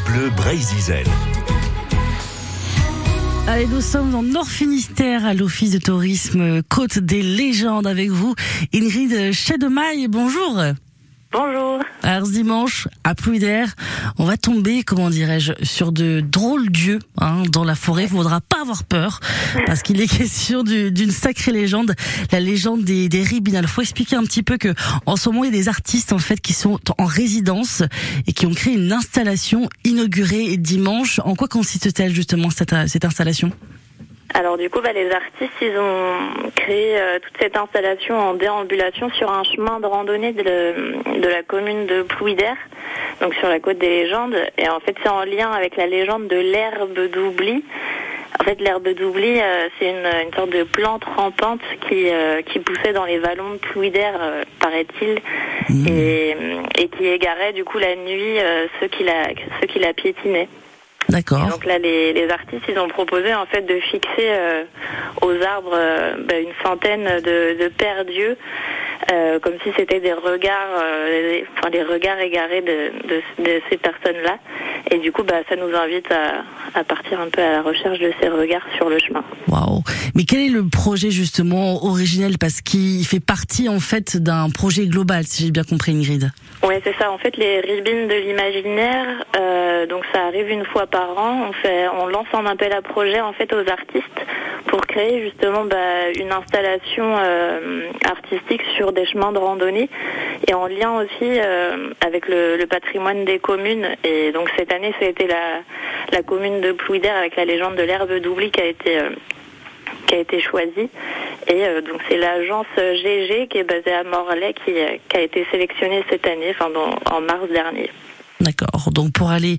Bleu Brésil. Allez, nous sommes en Nord Finistère à l'Office de tourisme Côte des Légendes avec vous, Ingrid Chedemaille. Bonjour. Bonjour. Alors dimanche, à d'air, on va tomber, comment dirais-je, sur de drôles dieux hein, dans la forêt. Il faudra pas avoir peur parce qu'il est question d'une sacrée légende, la légende des, des ribines. Il faut expliquer un petit peu que en ce moment il y a des artistes en fait qui sont en résidence et qui ont créé une installation inaugurée dimanche. En quoi consiste-t-elle justement cette, cette installation? Alors du coup, bah, les artistes, ils ont créé euh, toute cette installation en déambulation sur un chemin de randonnée de, la commune de Plouider, donc sur la côte des légendes. Et en fait, c'est en lien avec la légende de l'herbe d'oubli. En fait, l'herbe d'oubli, euh, c'est une, sorte de plante rampante qui, euh, qui poussait dans les vallons de Plouider, paraît-il, mmh. et, et, qui égarait du coup la nuit ceux qui la, ceux qui la piétinaient. Donc là, les, artistes, ils ont proposé en fait de fixer euh, aux arbres euh, bah, une centaine de, de pères dieux, euh, comme si c'était des regards, enfin des regards égarés de ces personnes-là. Et du coup, bah, ça nous invite à, à, partir un peu à la recherche de ces regards sur le chemin. Waouh Mais quel est le projet justement originel? Parce qu'il fait partie en fait d'un projet global, si j'ai bien compris, Ingrid. Oui, c'est ça. En fait, les ribines de l'imaginaire, euh, donc ça arrive une fois par an. On fait, on lance un appel à projet en fait aux artistes pour créer justement bah, une installation euh, artistique sur des chemins de randonnée et en lien aussi euh, avec le, le, patrimoine des communes. Et donc cette année, ça a été la, commune de Plouider avec la légende de l'herbe d'oubli qui a été euh, qui. Et euh, donc c'est l'agence GG qui est basée à Morlaix qui, euh, a été sélectionnée cette année, en mars dernier. D'accord. Donc pour aller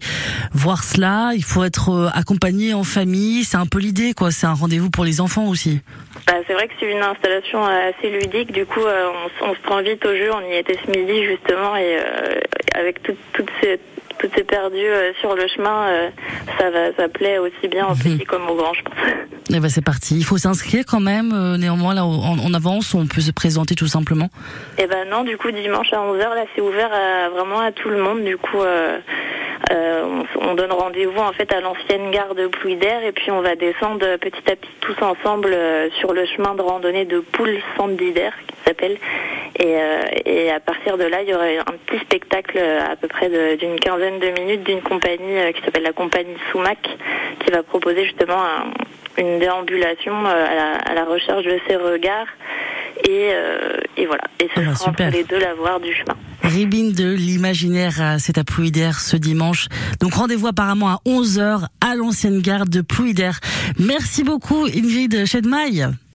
voir cela, il faut être euh, accompagné en famille. C'est un peu l'idée, quoi. C'est un rendez-vous pour les enfants aussi. Bah, c'est vrai que c'est une installation assez ludique. Du coup, on, on, se prend vite au jeu. On y était ce midi justement, et avec toutes ces tout est perdu euh, sur le chemin, euh, ça, va, ça plaît aussi bien aux petits comme aux grands, je pense. Eh ben c'est parti. Il faut s'inscrire quand même, euh, néanmoins, là, en, avance, ou on peut se présenter tout simplement Eh ben non, du coup, dimanche à 11h, là, c'est ouvert vraiment à tout le monde. Du coup, on, donne rendez-vous en fait à l'ancienne gare de Plouider et puis on va descendre petit à petit tous ensemble sur le chemin de randonnée de Poule Sandider qui s'appelle et, euh, à partir de là, il y aurait un petit spectacle à peu près d'une quinzaine de minutes d'une compagnie euh, qui s'appelle la compagnie Soumac, qui va proposer justement une déambulation euh, à la, à la, recherche de ses regards. Et, et voilà. Et ce ah, sera entre les deux la voir du chemin. Ribine de l'imaginaire, c'est à Plouider ce dimanche. Donc rendez-vous apparemment à 11h à l'ancienne gare de Plouider. Merci beaucoup Ingrid Chedmaille.